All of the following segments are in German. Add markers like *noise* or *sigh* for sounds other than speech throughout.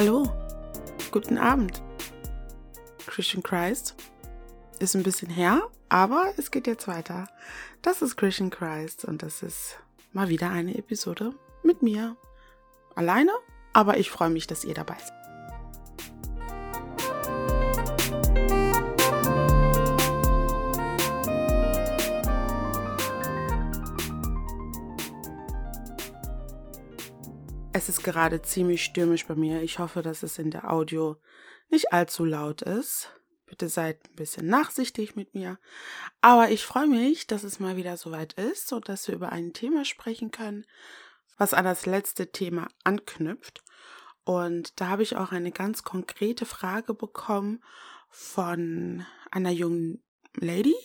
Hallo, guten Abend. Christian Christ ist ein bisschen her, aber es geht jetzt weiter. Das ist Christian Christ und das ist mal wieder eine Episode mit mir. Alleine, aber ich freue mich, dass ihr dabei seid. Gerade ziemlich stürmisch bei mir. Ich hoffe, dass es in der Audio nicht allzu laut ist. Bitte seid ein bisschen nachsichtig mit mir. Aber ich freue mich, dass es mal wieder soweit ist und dass wir über ein Thema sprechen können, was an das letzte Thema anknüpft. Und da habe ich auch eine ganz konkrete Frage bekommen von einer jungen Lady,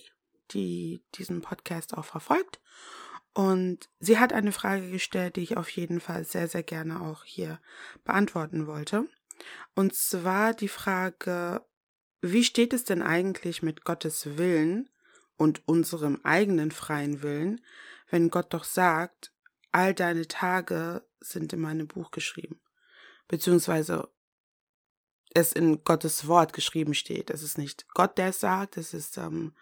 die diesen Podcast auch verfolgt. Und sie hat eine Frage gestellt, die ich auf jeden Fall sehr, sehr gerne auch hier beantworten wollte. Und zwar die Frage, wie steht es denn eigentlich mit Gottes Willen und unserem eigenen freien Willen, wenn Gott doch sagt, all deine Tage sind in meinem Buch geschrieben? Beziehungsweise es in Gottes Wort geschrieben steht. Es ist nicht Gott, der es sagt, es ist ähm,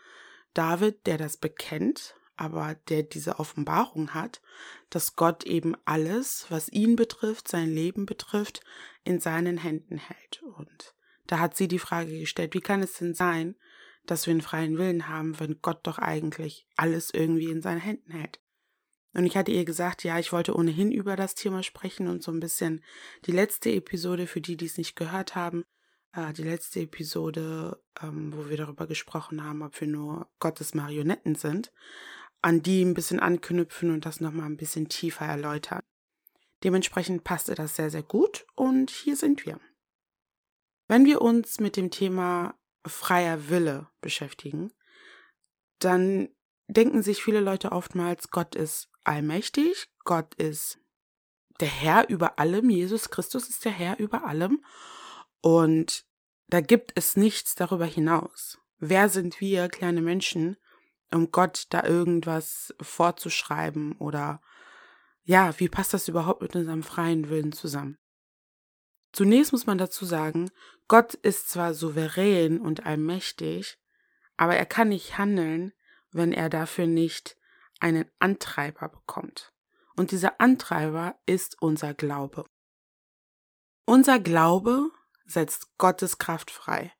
David, der das bekennt aber der diese Offenbarung hat, dass Gott eben alles, was ihn betrifft, sein Leben betrifft, in seinen Händen hält. Und da hat sie die Frage gestellt, wie kann es denn sein, dass wir einen freien Willen haben, wenn Gott doch eigentlich alles irgendwie in seinen Händen hält? Und ich hatte ihr gesagt, ja, ich wollte ohnehin über das Thema sprechen und so ein bisschen die letzte Episode, für die, die es nicht gehört haben, äh, die letzte Episode, ähm, wo wir darüber gesprochen haben, ob wir nur Gottes Marionetten sind, an die ein bisschen anknüpfen und das nochmal ein bisschen tiefer erläutern. Dementsprechend passte das sehr, sehr gut und hier sind wir. Wenn wir uns mit dem Thema freier Wille beschäftigen, dann denken sich viele Leute oftmals, Gott ist allmächtig, Gott ist der Herr über allem, Jesus Christus ist der Herr über allem und da gibt es nichts darüber hinaus. Wer sind wir, kleine Menschen, um Gott da irgendwas vorzuschreiben oder ja, wie passt das überhaupt mit unserem freien Willen zusammen? Zunächst muss man dazu sagen, Gott ist zwar souverän und allmächtig, aber er kann nicht handeln, wenn er dafür nicht einen Antreiber bekommt. Und dieser Antreiber ist unser Glaube. Unser Glaube setzt Gottes Kraft frei.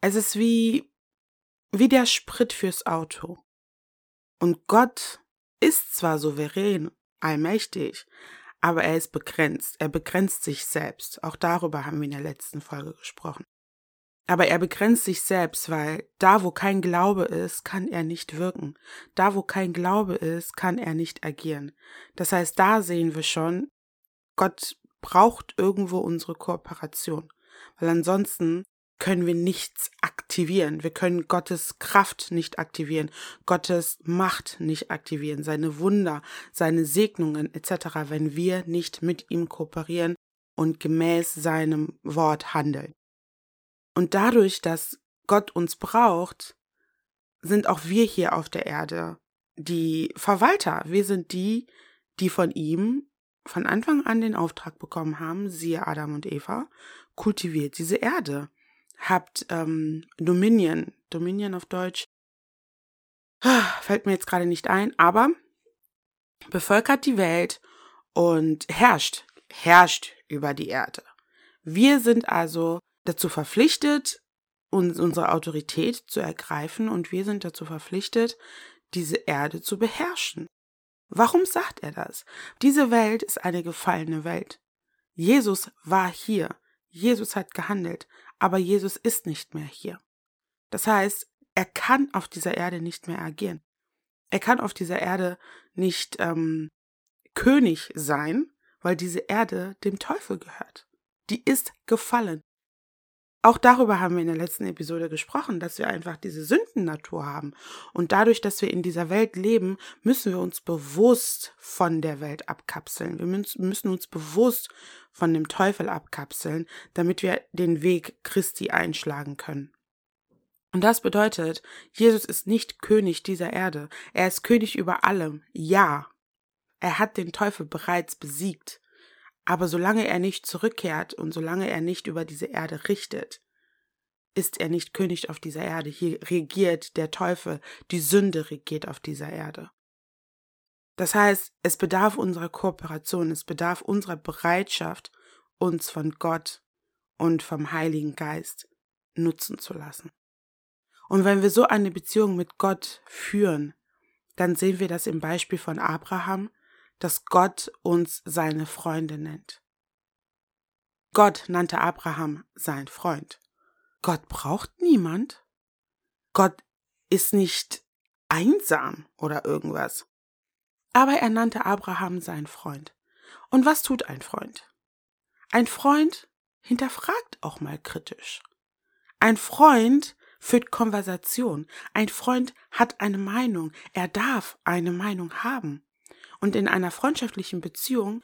Es ist wie, wie der Sprit fürs Auto. Und Gott ist zwar souverän, allmächtig, aber er ist begrenzt. Er begrenzt sich selbst. Auch darüber haben wir in der letzten Folge gesprochen. Aber er begrenzt sich selbst, weil da, wo kein Glaube ist, kann er nicht wirken. Da, wo kein Glaube ist, kann er nicht agieren. Das heißt, da sehen wir schon, Gott braucht irgendwo unsere Kooperation. Weil ansonsten können wir nichts aktivieren. Wir können Gottes Kraft nicht aktivieren, Gottes Macht nicht aktivieren, seine Wunder, seine Segnungen etc., wenn wir nicht mit ihm kooperieren und gemäß seinem Wort handeln. Und dadurch, dass Gott uns braucht, sind auch wir hier auf der Erde die Verwalter. Wir sind die, die von ihm von Anfang an den Auftrag bekommen haben, siehe Adam und Eva, kultiviert diese Erde habt ähm, Dominion, Dominion auf Deutsch, fällt mir jetzt gerade nicht ein, aber bevölkert die Welt und herrscht, herrscht über die Erde. Wir sind also dazu verpflichtet, uns unsere Autorität zu ergreifen und wir sind dazu verpflichtet, diese Erde zu beherrschen. Warum sagt er das? Diese Welt ist eine gefallene Welt. Jesus war hier. Jesus hat gehandelt aber Jesus ist nicht mehr hier. Das heißt, er kann auf dieser Erde nicht mehr agieren. Er kann auf dieser Erde nicht ähm, König sein, weil diese Erde dem Teufel gehört. Die ist gefallen. Auch darüber haben wir in der letzten Episode gesprochen, dass wir einfach diese Sündennatur haben. Und dadurch, dass wir in dieser Welt leben, müssen wir uns bewusst von der Welt abkapseln. Wir müssen uns bewusst von dem Teufel abkapseln, damit wir den Weg Christi einschlagen können. Und das bedeutet, Jesus ist nicht König dieser Erde. Er ist König über allem. Ja. Er hat den Teufel bereits besiegt. Aber solange er nicht zurückkehrt und solange er nicht über diese Erde richtet, ist er nicht König auf dieser Erde. Hier regiert der Teufel, die Sünde regiert auf dieser Erde. Das heißt, es bedarf unserer Kooperation, es bedarf unserer Bereitschaft, uns von Gott und vom Heiligen Geist nutzen zu lassen. Und wenn wir so eine Beziehung mit Gott führen, dann sehen wir das im Beispiel von Abraham, dass Gott uns seine Freunde nennt. Gott nannte Abraham sein Freund. Gott braucht niemand. Gott ist nicht einsam oder irgendwas. Aber er nannte Abraham sein Freund. Und was tut ein Freund? Ein Freund hinterfragt auch mal kritisch. Ein Freund führt Konversation. Ein Freund hat eine Meinung. Er darf eine Meinung haben. Und in einer freundschaftlichen Beziehung,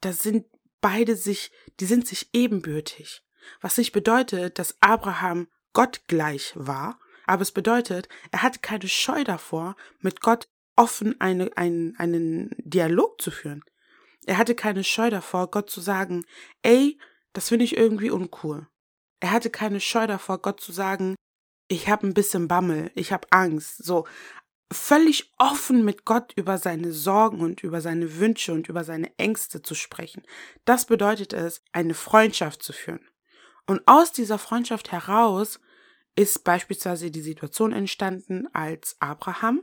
da sind beide sich, die sind sich ebenbürtig. Was nicht bedeutet, dass Abraham Gott gleich war, aber es bedeutet, er hatte keine Scheu davor, mit Gott offen eine, einen, einen Dialog zu führen. Er hatte keine Scheu davor, Gott zu sagen, ey, das finde ich irgendwie uncool. Er hatte keine Scheu davor, Gott zu sagen, ich habe ein bisschen Bammel, ich habe Angst, so völlig offen mit Gott über seine Sorgen und über seine Wünsche und über seine Ängste zu sprechen. Das bedeutet es, eine Freundschaft zu führen. Und aus dieser Freundschaft heraus ist beispielsweise die Situation entstanden, als Abraham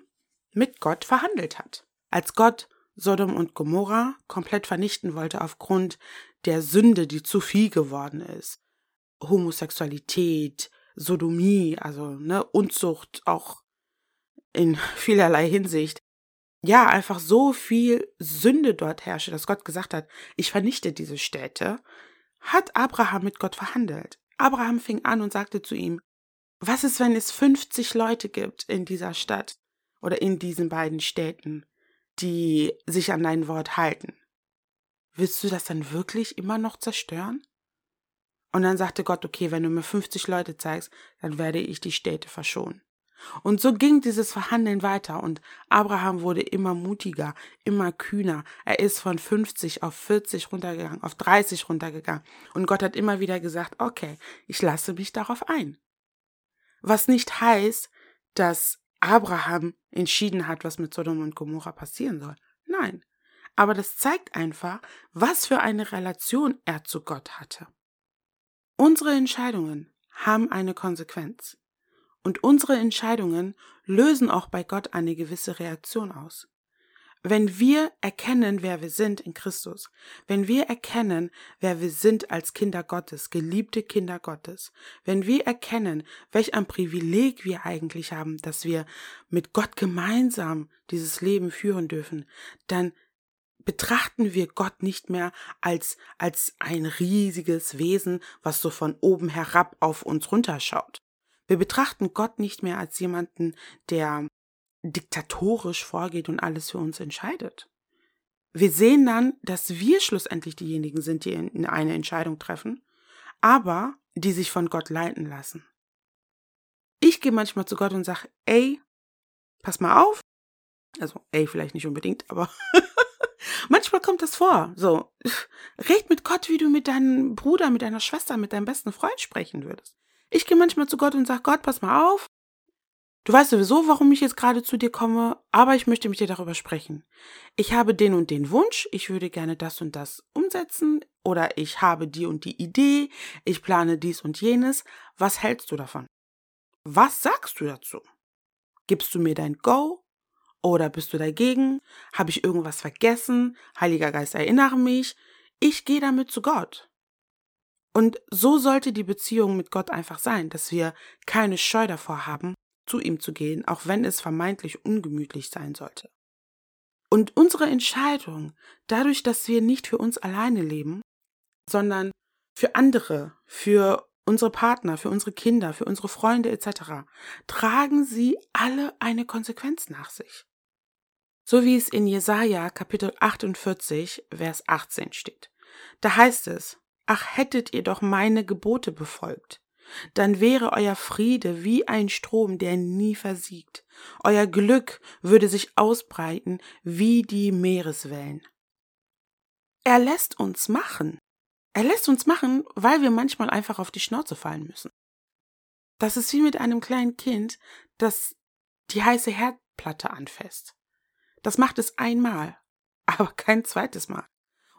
mit Gott verhandelt hat. Als Gott Sodom und Gomorra komplett vernichten wollte aufgrund der Sünde, die zu viel geworden ist. Homosexualität, Sodomie, also ne, Unzucht auch in vielerlei Hinsicht. Ja, einfach so viel Sünde dort herrschte, dass Gott gesagt hat, ich vernichte diese Städte, hat Abraham mit Gott verhandelt. Abraham fing an und sagte zu ihm, was ist, wenn es 50 Leute gibt in dieser Stadt oder in diesen beiden Städten, die sich an dein Wort halten? Willst du das dann wirklich immer noch zerstören? Und dann sagte Gott, okay, wenn du mir 50 Leute zeigst, dann werde ich die Städte verschonen. Und so ging dieses Verhandeln weiter und Abraham wurde immer mutiger, immer kühner. Er ist von 50 auf 40 runtergegangen, auf 30 runtergegangen. Und Gott hat immer wieder gesagt, okay, ich lasse mich darauf ein. Was nicht heißt, dass Abraham entschieden hat, was mit Sodom und Gomorra passieren soll. Nein. Aber das zeigt einfach, was für eine Relation er zu Gott hatte. Unsere Entscheidungen haben eine Konsequenz. Und unsere Entscheidungen lösen auch bei Gott eine gewisse Reaktion aus. Wenn wir erkennen, wer wir sind in Christus, wenn wir erkennen, wer wir sind als Kinder Gottes, geliebte Kinder Gottes, wenn wir erkennen, welch ein Privileg wir eigentlich haben, dass wir mit Gott gemeinsam dieses Leben führen dürfen, dann betrachten wir Gott nicht mehr als, als ein riesiges Wesen, was so von oben herab auf uns runterschaut. Wir betrachten Gott nicht mehr als jemanden, der diktatorisch vorgeht und alles für uns entscheidet. Wir sehen dann, dass wir schlussendlich diejenigen sind, die eine Entscheidung treffen, aber die sich von Gott leiten lassen. Ich gehe manchmal zu Gott und sage, ey, pass mal auf. Also, ey, vielleicht nicht unbedingt, aber *laughs* Manchmal kommt das vor. So, red mit Gott, wie du mit deinem Bruder, mit deiner Schwester, mit deinem besten Freund sprechen würdest. Ich gehe manchmal zu Gott und sage, Gott, pass mal auf. Du weißt sowieso, warum ich jetzt gerade zu dir komme, aber ich möchte mit dir darüber sprechen. Ich habe den und den Wunsch, ich würde gerne das und das umsetzen, oder ich habe die und die Idee, ich plane dies und jenes. Was hältst du davon? Was sagst du dazu? Gibst du mir dein Go oder bist du dagegen? Habe ich irgendwas vergessen? Heiliger Geist, erinnere mich. Ich gehe damit zu Gott. Und so sollte die Beziehung mit Gott einfach sein, dass wir keine Scheu davor haben, zu ihm zu gehen, auch wenn es vermeintlich ungemütlich sein sollte. Und unsere Entscheidung, dadurch, dass wir nicht für uns alleine leben, sondern für andere, für unsere Partner, für unsere Kinder, für unsere Freunde etc., tragen sie alle eine Konsequenz nach sich so wie es in Jesaja Kapitel 48, Vers 18 steht. Da heißt es, ach hättet ihr doch meine Gebote befolgt, dann wäre euer Friede wie ein Strom, der nie versiegt. Euer Glück würde sich ausbreiten wie die Meereswellen. er lässt uns machen. Er lässt uns machen, weil wir manchmal einfach auf die Schnauze fallen müssen. Das ist wie mit einem kleinen Kind, das die heiße Herdplatte anfasst. Das macht es einmal, aber kein zweites Mal.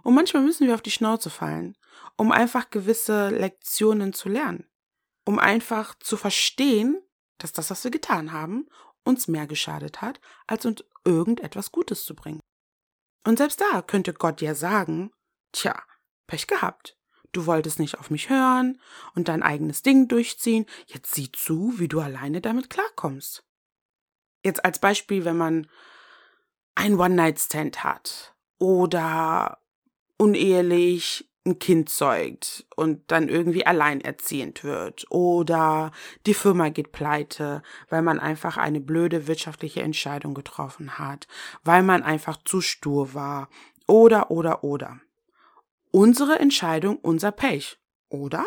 Und manchmal müssen wir auf die Schnauze fallen, um einfach gewisse Lektionen zu lernen, um einfach zu verstehen, dass das, was wir getan haben, uns mehr geschadet hat, als uns irgendetwas Gutes zu bringen. Und selbst da könnte Gott ja sagen, tja, Pech gehabt. Du wolltest nicht auf mich hören und dein eigenes Ding durchziehen. Jetzt sieh zu, wie du alleine damit klarkommst. Jetzt als Beispiel, wenn man ein One-Night-Stand hat oder unehelich ein Kind zeugt und dann irgendwie alleinerziehend wird oder die Firma geht pleite, weil man einfach eine blöde wirtschaftliche Entscheidung getroffen hat, weil man einfach zu stur war oder oder oder. Unsere Entscheidung, unser Pech, oder?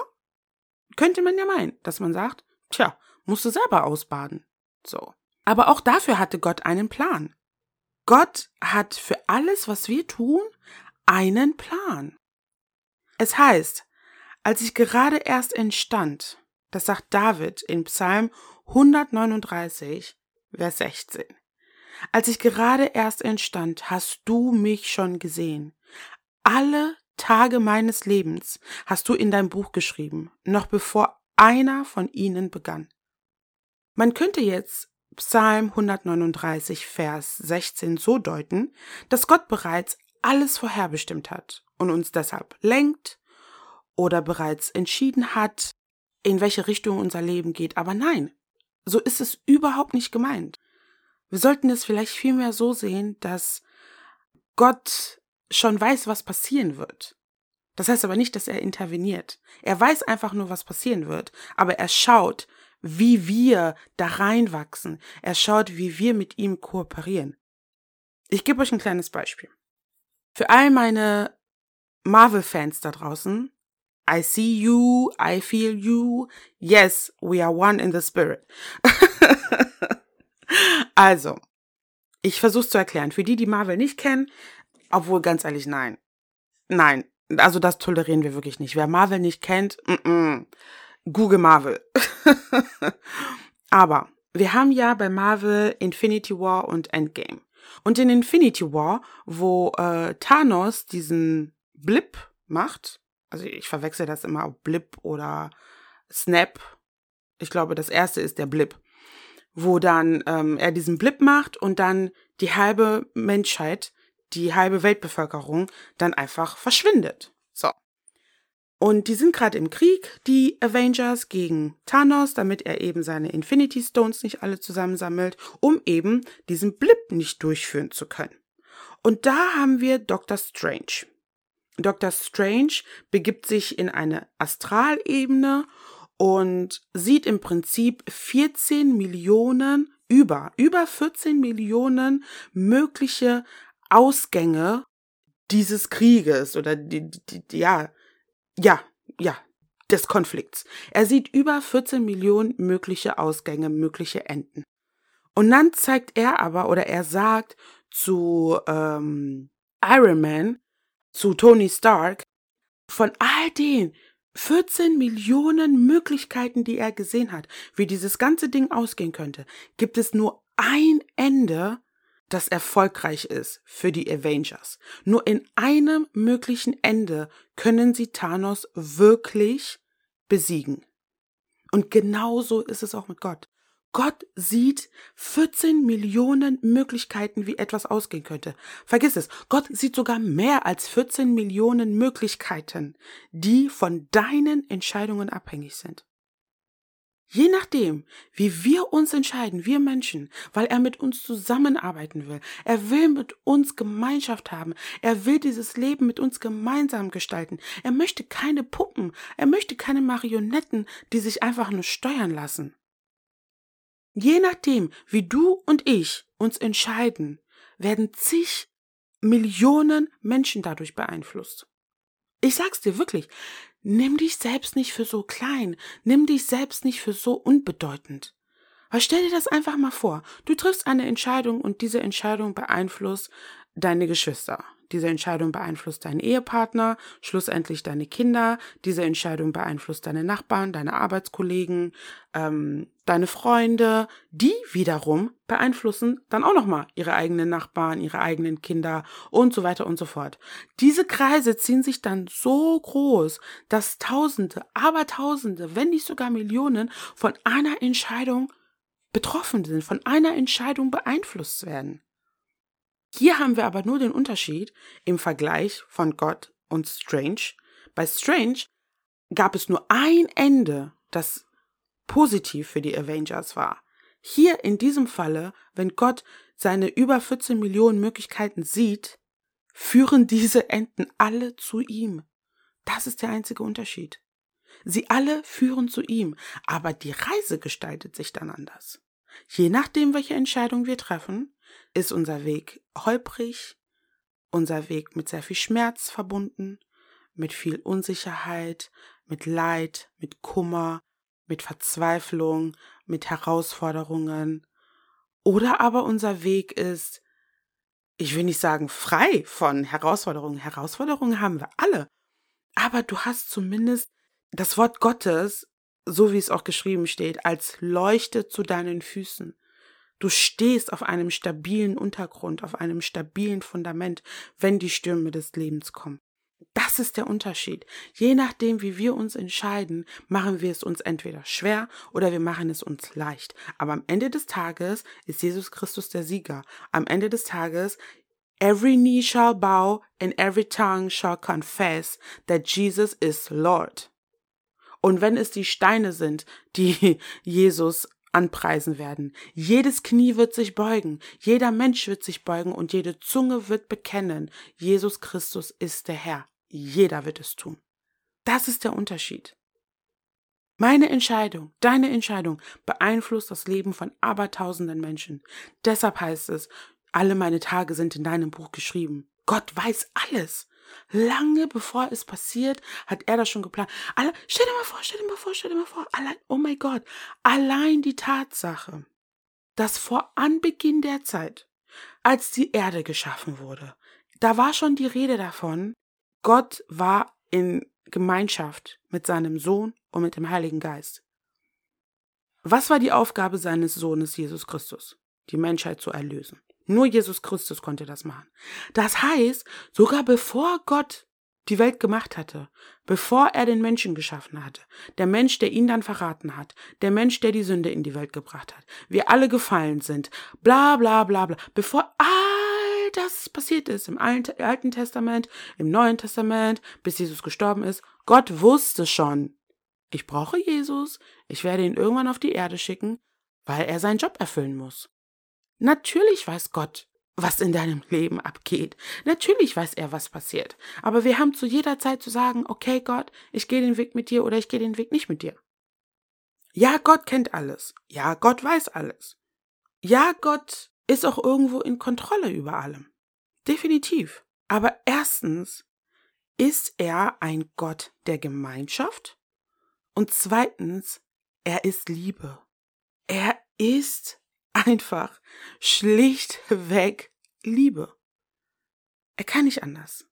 Könnte man ja meinen, dass man sagt, tja, musst du selber ausbaden. So. Aber auch dafür hatte Gott einen Plan. Gott hat für alles, was wir tun, einen Plan. Es heißt, als ich gerade erst entstand, das sagt David in Psalm 139, Vers 16. Als ich gerade erst entstand, hast du mich schon gesehen. Alle Tage meines Lebens hast du in dein Buch geschrieben, noch bevor einer von ihnen begann. Man könnte jetzt Psalm 139, Vers 16 so deuten, dass Gott bereits alles vorherbestimmt hat und uns deshalb lenkt oder bereits entschieden hat, in welche Richtung unser Leben geht. Aber nein, so ist es überhaupt nicht gemeint. Wir sollten es vielleicht vielmehr so sehen, dass Gott schon weiß, was passieren wird. Das heißt aber nicht, dass er interveniert. Er weiß einfach nur, was passieren wird, aber er schaut, wie wir da reinwachsen. Er schaut, wie wir mit ihm kooperieren. Ich gebe euch ein kleines Beispiel. Für all meine Marvel-Fans da draußen, I see you, I feel you, yes, we are one in the spirit. *laughs* also, ich versuche zu erklären. Für die, die Marvel nicht kennen, obwohl ganz ehrlich, nein. Nein, also das tolerieren wir wirklich nicht. Wer Marvel nicht kennt, mm -mm. Google Marvel. *laughs* Aber wir haben ja bei Marvel Infinity War und Endgame. Und in Infinity War, wo äh, Thanos diesen Blip macht, also ich verwechsel das immer auf Blip oder Snap. Ich glaube, das erste ist der Blip, wo dann ähm, er diesen Blip macht und dann die halbe Menschheit, die halbe Weltbevölkerung dann einfach verschwindet. So. Und die sind gerade im Krieg, die Avengers gegen Thanos, damit er eben seine Infinity Stones nicht alle zusammensammelt, um eben diesen Blip nicht durchführen zu können. Und da haben wir Dr. Strange. Dr. Strange begibt sich in eine Astralebene und sieht im Prinzip 14 Millionen, über, über 14 Millionen mögliche Ausgänge dieses Krieges oder die, die, die, ja, ja, ja, des Konflikts. Er sieht über 14 Millionen mögliche Ausgänge, mögliche Enden. Und dann zeigt er aber oder er sagt zu ähm, Iron Man, zu Tony Stark, von all den 14 Millionen Möglichkeiten, die er gesehen hat, wie dieses ganze Ding ausgehen könnte, gibt es nur ein Ende, das erfolgreich ist für die Avengers. Nur in einem möglichen Ende können sie Thanos wirklich besiegen. Und genauso ist es auch mit Gott. Gott sieht 14 Millionen Möglichkeiten, wie etwas ausgehen könnte. Vergiss es, Gott sieht sogar mehr als 14 Millionen Möglichkeiten, die von deinen Entscheidungen abhängig sind. Je nachdem, wie wir uns entscheiden, wir Menschen, weil er mit uns zusammenarbeiten will, er will mit uns Gemeinschaft haben, er will dieses Leben mit uns gemeinsam gestalten, er möchte keine Puppen, er möchte keine Marionetten, die sich einfach nur steuern lassen. Je nachdem, wie du und ich uns entscheiden, werden zig Millionen Menschen dadurch beeinflusst. Ich sag's dir wirklich, Nimm dich selbst nicht für so klein, nimm dich selbst nicht für so unbedeutend. Weil stell dir das einfach mal vor, du triffst eine Entscheidung und diese Entscheidung beeinflusst deine Geschwister, Diese Entscheidung beeinflusst deinen Ehepartner, schlussendlich deine Kinder. Diese Entscheidung beeinflusst deine Nachbarn, deine Arbeitskollegen, ähm, deine Freunde. Die wiederum beeinflussen dann auch nochmal ihre eigenen Nachbarn, ihre eigenen Kinder und so weiter und so fort. Diese Kreise ziehen sich dann so groß, dass Tausende, aber Tausende, wenn nicht sogar Millionen von einer Entscheidung betroffen sind, von einer Entscheidung beeinflusst werden. Hier haben wir aber nur den Unterschied im Vergleich von Gott und Strange. Bei Strange gab es nur ein Ende, das positiv für die Avengers war. Hier in diesem Falle, wenn Gott seine über 14 Millionen Möglichkeiten sieht, führen diese Enden alle zu ihm. Das ist der einzige Unterschied. Sie alle führen zu ihm, aber die Reise gestaltet sich dann anders. Je nachdem, welche Entscheidung wir treffen, ist unser Weg holprig, unser Weg mit sehr viel Schmerz verbunden, mit viel Unsicherheit, mit Leid, mit Kummer, mit Verzweiflung, mit Herausforderungen. Oder aber unser Weg ist, ich will nicht sagen frei von Herausforderungen. Herausforderungen haben wir alle. Aber du hast zumindest das Wort Gottes, so wie es auch geschrieben steht, als Leuchte zu deinen Füßen. Du stehst auf einem stabilen Untergrund, auf einem stabilen Fundament, wenn die Stürme des Lebens kommen. Das ist der Unterschied. Je nachdem, wie wir uns entscheiden, machen wir es uns entweder schwer oder wir machen es uns leicht. Aber am Ende des Tages ist Jesus Christus der Sieger. Am Ende des Tages Every knee shall bow and every tongue shall confess that Jesus is Lord. Und wenn es die Steine sind, die *laughs* Jesus anpreisen werden. Jedes Knie wird sich beugen, jeder Mensch wird sich beugen und jede Zunge wird bekennen, Jesus Christus ist der Herr. Jeder wird es tun. Das ist der Unterschied. Meine Entscheidung, deine Entscheidung beeinflusst das Leben von abertausenden Menschen. Deshalb heißt es, alle meine Tage sind in deinem Buch geschrieben. Gott weiß alles. Lange bevor es passiert, hat er das schon geplant. Alle, stell dir mal vor, stell dir mal vor, stell dir mal vor, allein, oh mein Gott, allein die Tatsache, dass vor Anbeginn der Zeit, als die Erde geschaffen wurde, da war schon die Rede davon, Gott war in Gemeinschaft mit seinem Sohn und mit dem Heiligen Geist. Was war die Aufgabe seines Sohnes Jesus Christus? Die Menschheit zu erlösen. Nur Jesus Christus konnte das machen. Das heißt, sogar bevor Gott die Welt gemacht hatte, bevor er den Menschen geschaffen hatte, der Mensch, der ihn dann verraten hat, der Mensch, der die Sünde in die Welt gebracht hat, wir alle gefallen sind, bla bla bla bla, bevor all das passiert ist im Alten Testament, im Neuen Testament, bis Jesus gestorben ist, Gott wusste schon, ich brauche Jesus, ich werde ihn irgendwann auf die Erde schicken, weil er seinen Job erfüllen muss. Natürlich weiß Gott, was in deinem Leben abgeht. Natürlich weiß er, was passiert. Aber wir haben zu jeder Zeit zu sagen, okay Gott, ich gehe den Weg mit dir oder ich gehe den Weg nicht mit dir. Ja, Gott kennt alles. Ja, Gott weiß alles. Ja, Gott ist auch irgendwo in Kontrolle über allem. Definitiv. Aber erstens ist er ein Gott der Gemeinschaft und zweitens, er ist Liebe. Er ist einfach schlichtweg Liebe. Er kann nicht anders.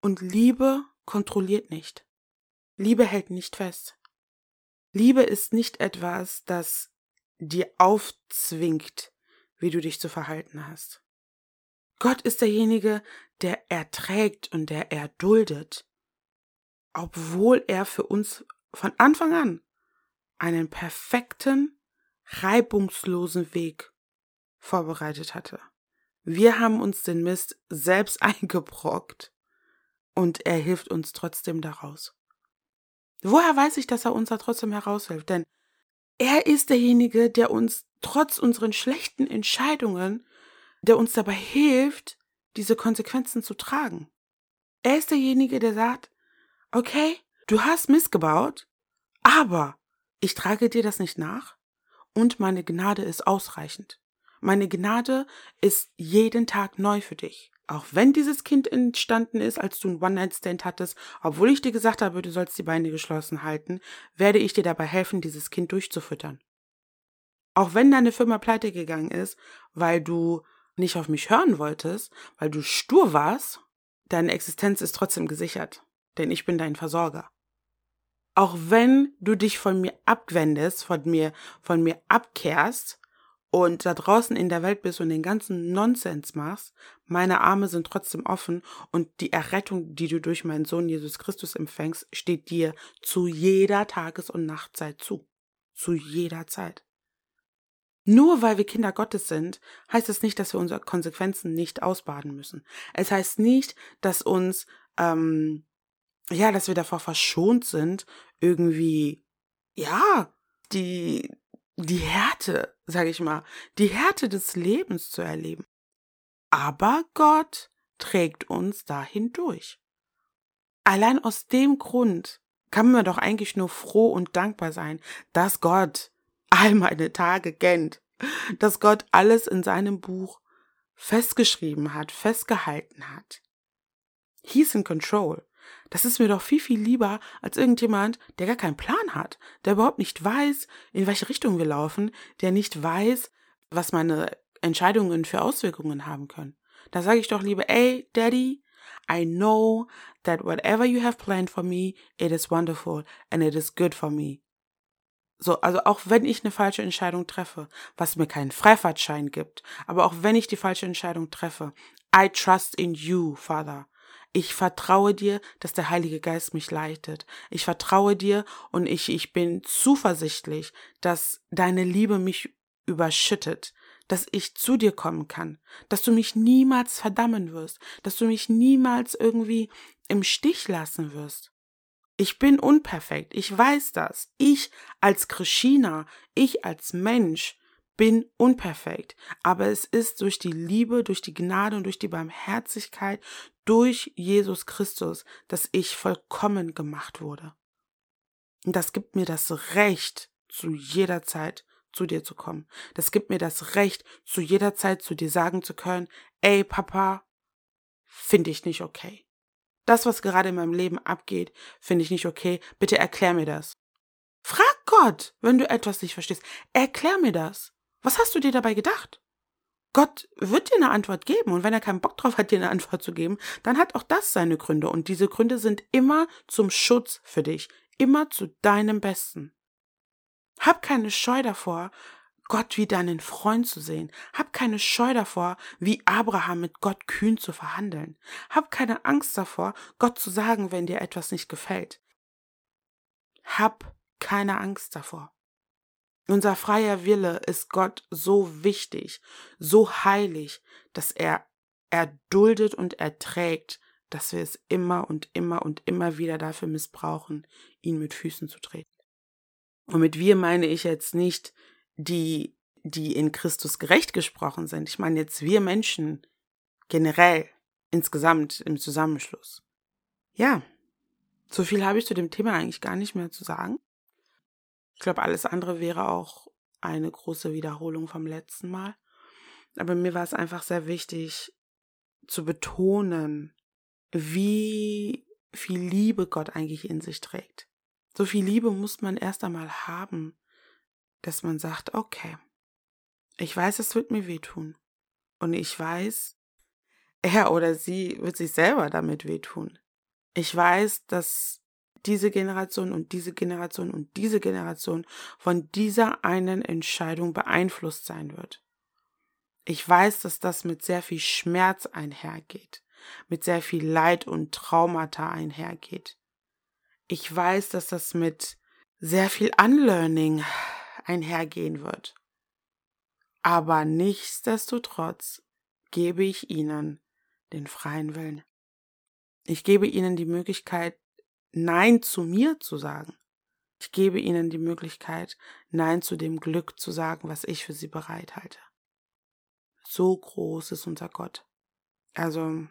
Und Liebe kontrolliert nicht. Liebe hält nicht fest. Liebe ist nicht etwas, das dir aufzwingt, wie du dich zu verhalten hast. Gott ist derjenige, der erträgt und der erduldet, obwohl er für uns von Anfang an einen perfekten reibungslosen Weg vorbereitet hatte. Wir haben uns den Mist selbst *laughs* eingebrockt und er hilft uns trotzdem daraus. Woher weiß ich, dass er uns da trotzdem heraushilft? Denn er ist derjenige, der uns trotz unseren schlechten Entscheidungen, der uns dabei hilft, diese Konsequenzen zu tragen. Er ist derjenige, der sagt, okay, du hast missgebaut, aber ich trage dir das nicht nach und meine Gnade ist ausreichend. Meine Gnade ist jeden Tag neu für dich. Auch wenn dieses Kind entstanden ist, als du einen One-Night-Stand hattest, obwohl ich dir gesagt habe, du sollst die Beine geschlossen halten, werde ich dir dabei helfen, dieses Kind durchzufüttern. Auch wenn deine Firma pleite gegangen ist, weil du nicht auf mich hören wolltest, weil du stur warst, deine Existenz ist trotzdem gesichert, denn ich bin dein Versorger. Auch wenn du dich von mir abwendest, von mir, von mir abkehrst und da draußen in der Welt bist und den ganzen Nonsens machst, meine Arme sind trotzdem offen und die Errettung, die du durch meinen Sohn Jesus Christus empfängst, steht dir zu jeder Tages- und Nachtzeit zu. Zu jeder Zeit. Nur weil wir Kinder Gottes sind, heißt es nicht, dass wir unsere Konsequenzen nicht ausbaden müssen. Es heißt nicht, dass uns, ähm, ja, dass wir davor verschont sind, irgendwie, ja, die, die Härte, sag ich mal, die Härte des Lebens zu erleben. Aber Gott trägt uns dahin durch. Allein aus dem Grund kann man doch eigentlich nur froh und dankbar sein, dass Gott all meine Tage kennt, dass Gott alles in seinem Buch festgeschrieben hat, festgehalten hat. He's in control. Das ist mir doch viel, viel lieber als irgendjemand, der gar keinen Plan hat, der überhaupt nicht weiß, in welche Richtung wir laufen, der nicht weiß, was meine Entscheidungen für Auswirkungen haben können. Da sage ich doch lieber, ey, Daddy, I know that whatever you have planned for me, it is wonderful and it is good for me. So, also auch wenn ich eine falsche Entscheidung treffe, was mir keinen Freifahrtschein gibt, aber auch wenn ich die falsche Entscheidung treffe, I trust in you, Father. Ich vertraue dir, dass der Heilige Geist mich leitet. Ich vertraue dir und ich, ich bin zuversichtlich, dass deine Liebe mich überschüttet, dass ich zu dir kommen kann, dass du mich niemals verdammen wirst, dass du mich niemals irgendwie im Stich lassen wirst. Ich bin unperfekt, ich weiß das. Ich als Krishina, ich als Mensch bin unperfekt, aber es ist durch die Liebe, durch die Gnade und durch die Barmherzigkeit, durch Jesus Christus, dass ich vollkommen gemacht wurde. Und das gibt mir das Recht, zu jeder Zeit zu dir zu kommen. Das gibt mir das Recht, zu jeder Zeit zu dir sagen zu können, ey Papa, finde ich nicht okay. Das, was gerade in meinem Leben abgeht, finde ich nicht okay. Bitte erklär mir das. Frag Gott, wenn du etwas nicht verstehst. Erklär mir das. Was hast du dir dabei gedacht? Gott wird dir eine Antwort geben und wenn er keinen Bock drauf hat, dir eine Antwort zu geben, dann hat auch das seine Gründe und diese Gründe sind immer zum Schutz für dich, immer zu deinem Besten. Hab keine Scheu davor, Gott wie deinen Freund zu sehen. Hab keine Scheu davor, wie Abraham mit Gott kühn zu verhandeln. Hab keine Angst davor, Gott zu sagen, wenn dir etwas nicht gefällt. Hab keine Angst davor. Unser freier Wille ist Gott so wichtig, so heilig, dass er erduldet und erträgt, dass wir es immer und immer und immer wieder dafür missbrauchen, ihn mit Füßen zu treten. Und mit wir meine ich jetzt nicht die, die in Christus gerecht gesprochen sind. Ich meine jetzt wir Menschen generell, insgesamt im Zusammenschluss. Ja, so viel habe ich zu dem Thema eigentlich gar nicht mehr zu sagen. Ich glaube, alles andere wäre auch eine große Wiederholung vom letzten Mal. Aber mir war es einfach sehr wichtig zu betonen, wie viel Liebe Gott eigentlich in sich trägt. So viel Liebe muss man erst einmal haben, dass man sagt, okay, ich weiß, es wird mir wehtun. Und ich weiß, *laughs* er oder sie wird sich selber damit wehtun. Ich weiß, dass diese Generation und diese Generation und diese Generation von dieser einen Entscheidung beeinflusst sein wird. Ich weiß, dass das mit sehr viel Schmerz einhergeht, mit sehr viel Leid und Traumata einhergeht ich weiß, dass das mit sehr viel Unlearning einhergehen wird. Aber nichtsdestotrotz gebe ich ihnen den freien Willen. Ich gebe ihnen die Möglichkeit, Nein zu mir zu sagen. Ich gebe ihnen die Möglichkeit, Nein zu dem Glück zu sagen, was ich für sie bereithalte. So groß ist unser Gott. Also,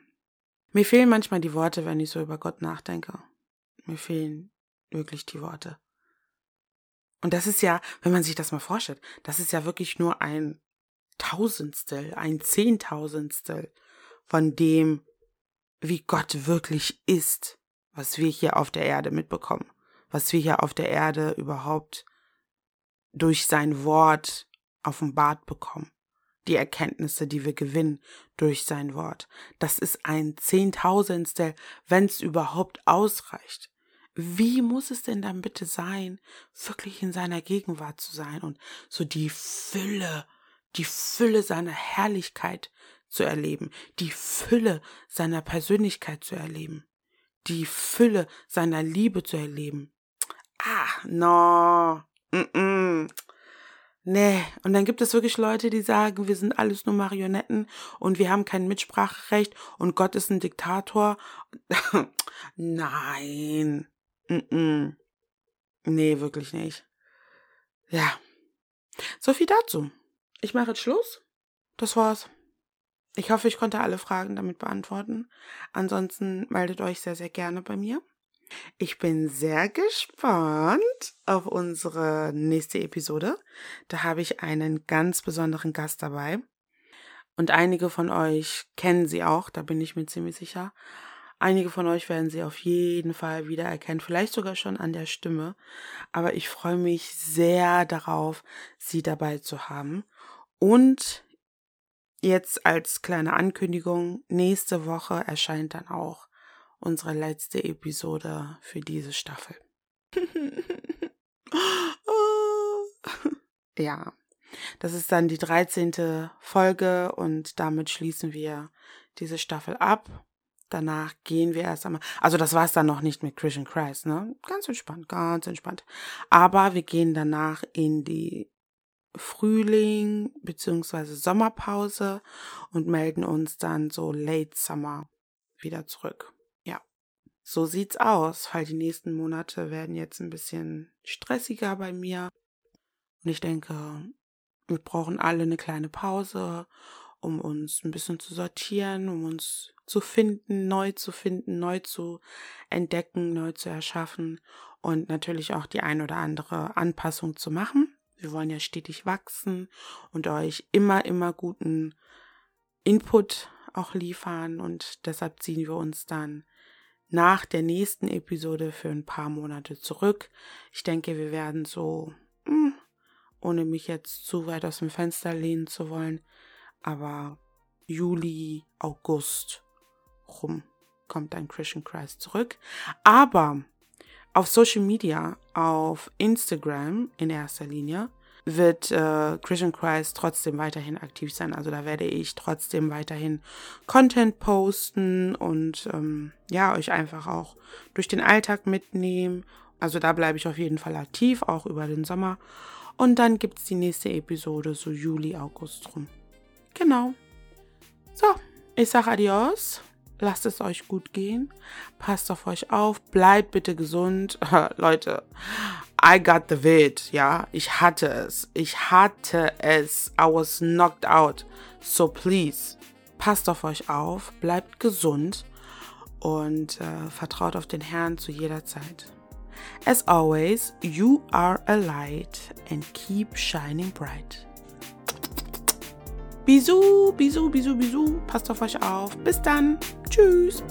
mir fehlen manchmal die Worte, wenn ich so über Gott nachdenke. Mir fehlen wirklich die Worte. Und das ist ja, wenn man sich das mal vorstellt, das ist ja wirklich nur ein Tausendstel, ein Zehntausendstel von dem, wie Gott wirklich ist, was wir hier auf der Erde mitbekommen, was wir hier auf der Erde überhaupt durch sein Wort offenbart bekommen. die Erkenntnisse, die wir gewinnen durch sein Wort. Das ist ein Zehntausendstel, wenn es überhaupt ausreicht. Wie muss es denn dann bitte sein, wirklich in seiner Gegenwart zu sein und so die Fülle, die Fülle seiner Herrlichkeit zu erleben, die Fülle seiner Persönlichkeit zu erleben, die Fülle seiner Liebe zu erleben. Ah, no, mm -mm. Nee, und dann gibt es wirklich Leute, die sagen, wir sind alles nur Marionetten und wir haben kein Mitspracherecht und Gott ist ein Diktator. *laughs* Nein. Mm -mm. Nee, wirklich nicht. Ja. So viel dazu. Ich mache jetzt Schluss. Das war's. Ich hoffe, ich konnte alle Fragen damit beantworten. Ansonsten meldet euch sehr, sehr gerne bei mir. Ich bin sehr gespannt auf unsere nächste Episode. Da habe ich einen ganz besonderen Gast dabei. Und einige von euch kennen sie auch, da bin ich mir ziemlich sicher. Einige von euch werden sie auf jeden Fall wiedererkennen, vielleicht sogar schon an der Stimme. Aber ich freue mich sehr darauf, sie dabei zu haben. Und jetzt als kleine Ankündigung, nächste Woche erscheint dann auch unsere letzte Episode für diese Staffel. *laughs* ja, das ist dann die 13. Folge und damit schließen wir diese Staffel ab. Danach gehen wir erst einmal. Also das war es dann noch nicht mit Christian Christ, ne? Ganz entspannt, ganz entspannt. Aber wir gehen danach in die Frühling beziehungsweise Sommerpause und melden uns dann so late Summer wieder zurück. Ja, so sieht's aus, weil die nächsten Monate werden jetzt ein bisschen stressiger bei mir. Und ich denke, wir brauchen alle eine kleine Pause, um uns ein bisschen zu sortieren, um uns zu finden, neu zu finden, neu zu entdecken, neu zu erschaffen und natürlich auch die ein oder andere Anpassung zu machen. Wir wollen ja stetig wachsen und euch immer, immer guten Input auch liefern und deshalb ziehen wir uns dann nach der nächsten Episode für ein paar Monate zurück. Ich denke, wir werden so, hm, ohne mich jetzt zu weit aus dem Fenster lehnen zu wollen, aber Juli, August rum kommt dann Christian Christ zurück. Aber auf Social Media, auf Instagram in erster Linie, wird äh, Christian Christ trotzdem weiterhin aktiv sein. Also da werde ich trotzdem weiterhin Content posten und ähm, ja, euch einfach auch durch den Alltag mitnehmen. Also da bleibe ich auf jeden Fall aktiv, auch über den Sommer. Und dann gibt es die nächste Episode, so Juli, August rum. Genau. So, ich sage Adios. Lasst es euch gut gehen. Passt auf euch auf. Bleibt bitte gesund. *laughs* Leute, I got the vid. Ja, ich hatte es. Ich hatte es. I was knocked out. So please, passt auf euch auf. Bleibt gesund. Und äh, vertraut auf den Herrn zu jeder Zeit. As always, you are a light and keep shining bright. Bisou, bisou, bisou, bisou. Passt auf euch auf. Bis dann. Tschüss.